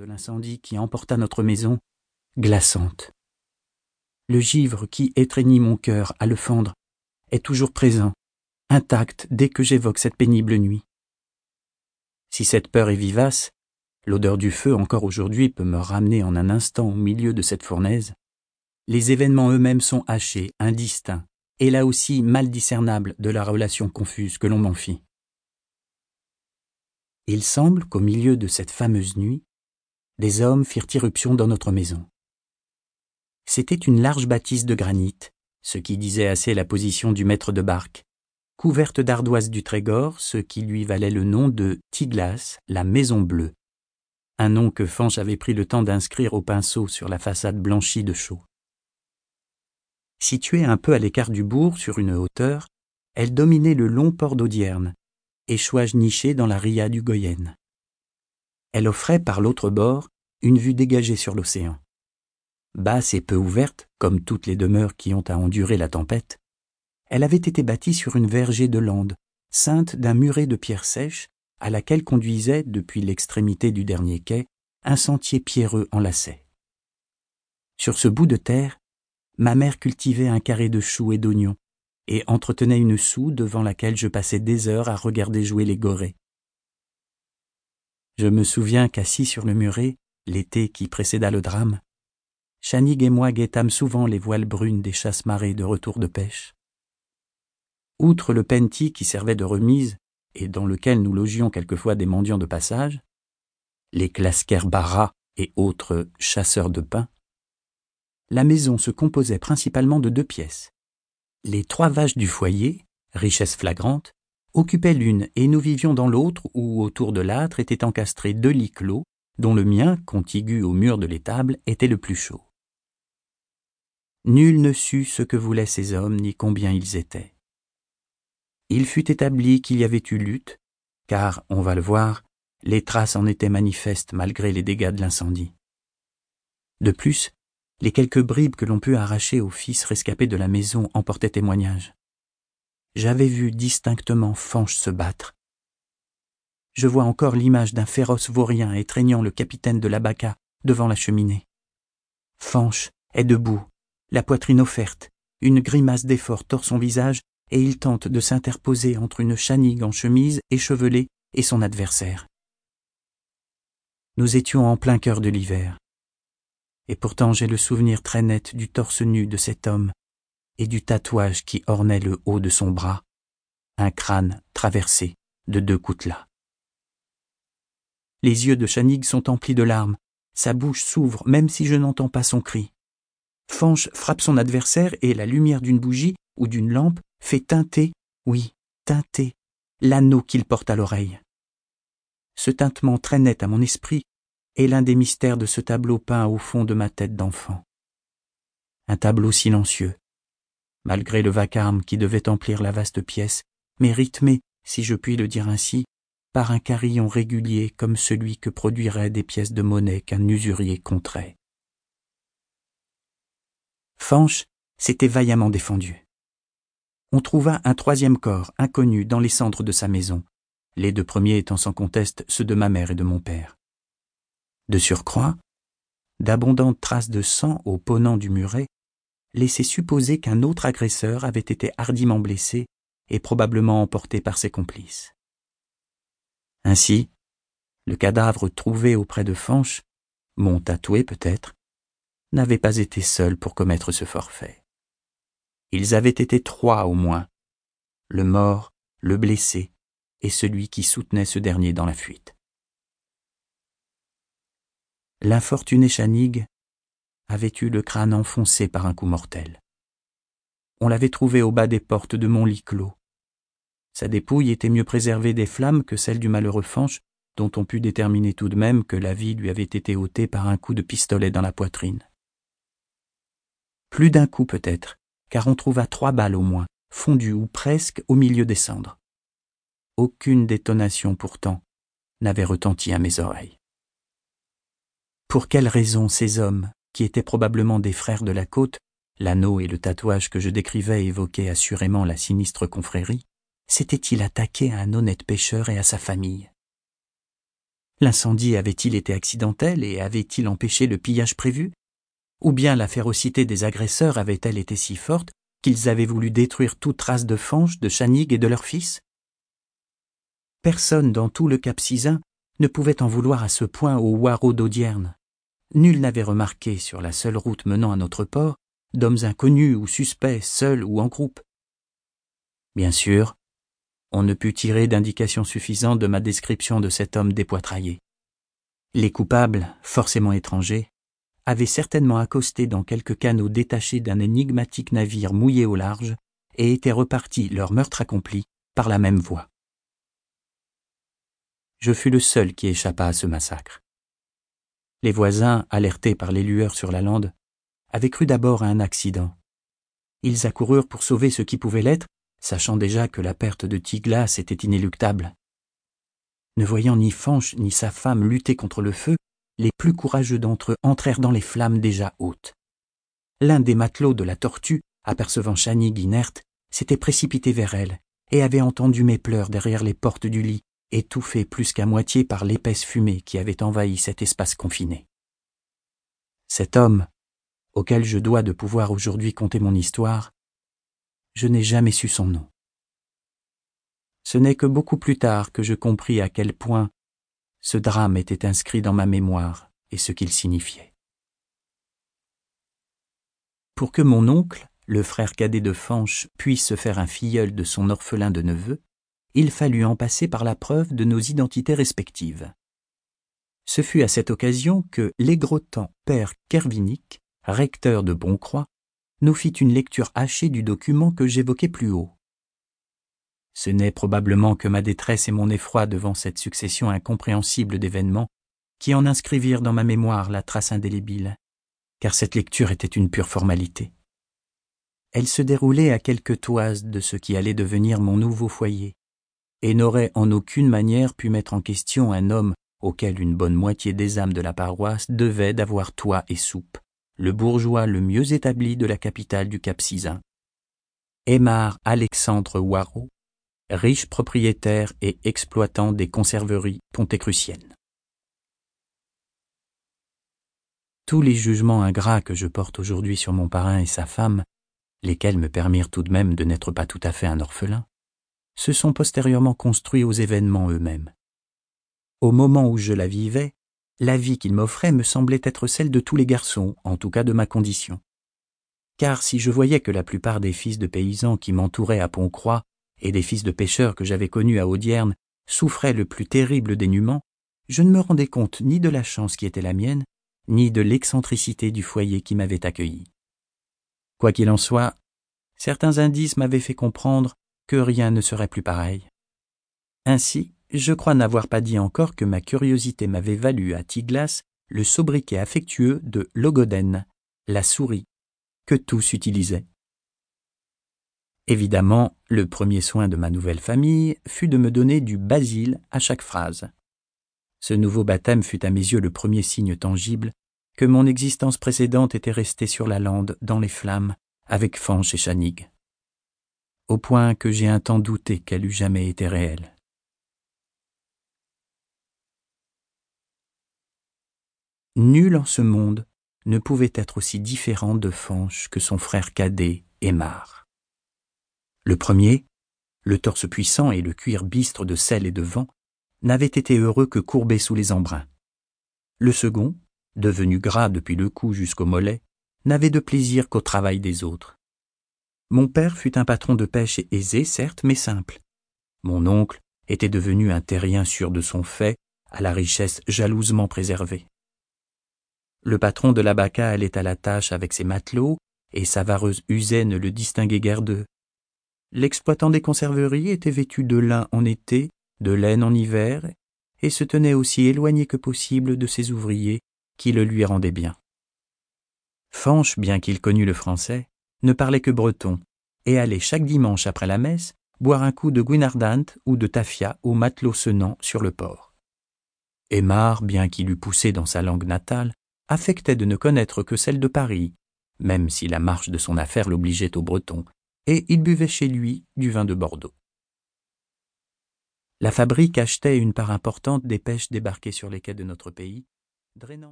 de l'incendie qui emporta notre maison, glaçante. Le givre qui étreignit mon cœur à le fendre est toujours présent, intact dès que j'évoque cette pénible nuit. Si cette peur est vivace, l'odeur du feu encore aujourd'hui peut me ramener en un instant au milieu de cette fournaise. Les événements eux-mêmes sont hachés, indistincts, et là aussi mal discernables de la relation confuse que l'on m'en fit. Il semble qu'au milieu de cette fameuse nuit, des hommes firent irruption dans notre maison. C'était une large bâtisse de granit, ce qui disait assez la position du maître de barque, couverte d'ardoises du Trégor, ce qui lui valait le nom de Tiglas, la Maison Bleue, un nom que Fanch avait pris le temps d'inscrire au pinceau sur la façade blanchie de chaux. Située un peu à l'écart du bourg, sur une hauteur, elle dominait le long port d'Audierne, échouage niché dans la ria du Goyenne. Elle offrait par l'autre bord une vue dégagée sur l'océan. Basse et peu ouverte, comme toutes les demeures qui ont à endurer la tempête, elle avait été bâtie sur une vergée de lande, ceinte d'un muret de pierres sèches, à laquelle conduisait, depuis l'extrémité du dernier quai, un sentier pierreux enlacé. Sur ce bout de terre, ma mère cultivait un carré de choux et d'oignons, et entretenait une soue devant laquelle je passais des heures à regarder jouer les gorées. Je me souviens qu'assis sur le muret, l'été qui précéda le drame, Chanig et moi guettâmes souvent les voiles brunes des chasse-marées de retour de pêche. Outre le penti qui servait de remise et dans lequel nous logions quelquefois des mendiants de passage, les Clasquer-Barra et autres chasseurs de pain, la maison se composait principalement de deux pièces. Les trois vaches du foyer, richesse flagrante, occupaient l'une et nous vivions dans l'autre où autour de l'âtre étaient encastrés deux lits clos, dont le mien, contigu au mur de l'étable, était le plus chaud. Nul ne sut ce que voulaient ces hommes ni combien ils étaient. Il fut établi qu'il y avait eu lutte, car, on va le voir, les traces en étaient manifestes malgré les dégâts de l'incendie. De plus, les quelques bribes que l'on put arracher au fils rescapé de la maison en portaient témoignage. J'avais vu distinctement Fanche se battre. Je vois encore l'image d'un féroce vaurien étreignant le capitaine de l'Abaca devant la cheminée. Fanche est debout, la poitrine offerte, une grimace d'effort tord son visage et il tente de s'interposer entre une chanigue en chemise échevelée et son adversaire. Nous étions en plein cœur de l'hiver, et pourtant j'ai le souvenir très net du torse nu de cet homme et du tatouage qui ornait le haut de son bras, un crâne traversé de deux coutelas. Les yeux de Chanig sont emplis de larmes, sa bouche s'ouvre même si je n'entends pas son cri. Fanche frappe son adversaire et la lumière d'une bougie ou d'une lampe fait teinter, oui, teinter, l'anneau qu'il porte à l'oreille. Ce tintement très net à mon esprit est l'un des mystères de ce tableau peint au fond de ma tête d'enfant. Un tableau silencieux, malgré le vacarme qui devait emplir la vaste pièce, mais rythmé, si je puis le dire ainsi, par un carillon régulier comme celui que produiraient des pièces de monnaie qu'un usurier compterait. Fanche s'était vaillamment défendu. On trouva un troisième corps inconnu dans les cendres de sa maison, les deux premiers étant sans conteste ceux de ma mère et de mon père. De surcroît, d'abondantes traces de sang au ponant du muret laissaient supposer qu'un autre agresseur avait été hardiment blessé et probablement emporté par ses complices. Ainsi, le cadavre trouvé auprès de Fanche, mon tatoué peut-être, n'avait pas été seul pour commettre ce forfait. Ils avaient été trois au moins, le mort, le blessé et celui qui soutenait ce dernier dans la fuite. L'infortuné Chanig avait eu le crâne enfoncé par un coup mortel. On l'avait trouvé au bas des portes de mon lit clos. Sa dépouille était mieux préservée des flammes que celle du malheureux Fanche, dont on put déterminer tout de même que la vie lui avait été ôtée par un coup de pistolet dans la poitrine. Plus d'un coup peut-être, car on trouva trois balles au moins, fondues ou presque au milieu des cendres. Aucune détonation pourtant n'avait retenti à mes oreilles. Pour quelle raison ces hommes, qui étaient probablement des frères de la côte, l'anneau et le tatouage que je décrivais évoquaient assurément la sinistre confrérie, s'étaient-ils attaqués à un honnête pêcheur et à sa famille. L'incendie avait-il été accidentel et avait-il empêché le pillage prévu? Ou bien la férocité des agresseurs avait-elle été si forte qu'ils avaient voulu détruire toute trace de Fange, de Chanig et de leur fils? Personne dans tout le Cap Cisin ne pouvait en vouloir à ce point au Waro d'Audierne. Nul n'avait remarqué sur la seule route menant à notre port d'hommes inconnus ou suspects, seuls ou en groupe. Bien sûr, on ne put tirer d'indications suffisantes de ma description de cet homme dépoitraillé. Les coupables, forcément étrangers, avaient certainement accosté dans quelques canaux détachés d'un énigmatique navire mouillé au large et étaient repartis, leur meurtre accompli, par la même voie. Je fus le seul qui échappa à ce massacre. Les voisins, alertés par les lueurs sur la lande, avaient cru d'abord à un accident. Ils accoururent pour sauver ce qui pouvait l'être, sachant déjà que la perte de Tiglas était inéluctable. Ne voyant ni Fanche ni sa femme lutter contre le feu, les plus courageux d'entre eux entrèrent dans les flammes déjà hautes. L'un des matelots de la tortue, apercevant Chanig inerte, s'était précipité vers elle et avait entendu mes pleurs derrière les portes du lit, étouffés plus qu'à moitié par l'épaisse fumée qui avait envahi cet espace confiné. Cet homme, auquel je dois de pouvoir aujourd'hui conter mon histoire, je n'ai jamais su son nom. Ce n'est que beaucoup plus tard que je compris à quel point ce drame était inscrit dans ma mémoire et ce qu'il signifiait. Pour que mon oncle, le frère cadet de Fanche, puisse se faire un filleul de son orphelin de neveu, il fallut en passer par la preuve de nos identités respectives. Ce fut à cette occasion que l'aigrotant père Kervinic, recteur de Boncroix, nous fit une lecture hachée du document que j'évoquais plus haut. Ce n'est probablement que ma détresse et mon effroi devant cette succession incompréhensible d'événements qui en inscrivirent dans ma mémoire la trace indélébile, car cette lecture était une pure formalité. Elle se déroulait à quelques toises de ce qui allait devenir mon nouveau foyer, et n'aurait en aucune manière pu mettre en question un homme auquel une bonne moitié des âmes de la paroisse devaient d'avoir toit et soupe, le bourgeois le mieux établi de la capitale du Cap Cisin. Aymar Alexandre Waro, riche propriétaire et exploitant des conserveries pontécruciennes. Tous les jugements ingrats que je porte aujourd'hui sur mon parrain et sa femme, lesquels me permirent tout de même de n'être pas tout à fait un orphelin, se sont postérieurement construits aux événements eux-mêmes. Au moment où je la vivais, la vie qu'il m'offrait me semblait être celle de tous les garçons, en tout cas de ma condition. Car si je voyais que la plupart des fils de paysans qui m'entouraient à Pontcroix et des fils de pêcheurs que j'avais connus à Audierne souffraient le plus terrible dénuement, je ne me rendais compte ni de la chance qui était la mienne, ni de l'excentricité du foyer qui m'avait accueilli. Quoi qu'il en soit, certains indices m'avaient fait comprendre que rien ne serait plus pareil. Ainsi, je crois n'avoir pas dit encore que ma curiosité m'avait valu à Tiglas le sobriquet affectueux de Logoden, la souris, que tous utilisaient. Évidemment, le premier soin de ma nouvelle famille fut de me donner du basil à chaque phrase. Ce nouveau baptême fut à mes yeux le premier signe tangible que mon existence précédente était restée sur la lande, dans les flammes, avec Fanche et Chanig. Au point que j'ai un temps douté qu'elle eût jamais été réelle. Nul en ce monde ne pouvait être aussi différent de Fanche que son frère cadet, Aymar. Le premier, le torse puissant et le cuir bistre de sel et de vent, n'avait été heureux que courbé sous les embruns. Le second, devenu gras depuis le cou jusqu'au mollet, n'avait de plaisir qu'au travail des autres. Mon père fut un patron de pêche aisé, certes, mais simple. Mon oncle était devenu un terrien sûr de son fait, à la richesse jalousement préservée. Le patron de la Baca allait à la tâche avec ses matelots, et sa vareuse usée ne le distinguait guère d'eux. L'exploitant des conserveries était vêtu de lin en été, de laine en hiver, et se tenait aussi éloigné que possible de ses ouvriers, qui le lui rendaient bien. Fanche, bien qu'il connût le français, ne parlait que breton, et allait chaque dimanche après la messe boire un coup de guinardant ou de tafia au matelot sonnant sur le port. Aymar, bien qu'il eût poussé dans sa langue natale, affectait de ne connaître que celle de Paris, même si la marche de son affaire l'obligeait au breton, et il buvait chez lui du vin de Bordeaux. La fabrique achetait une part importante des pêches débarquées sur les quais de notre pays, drainant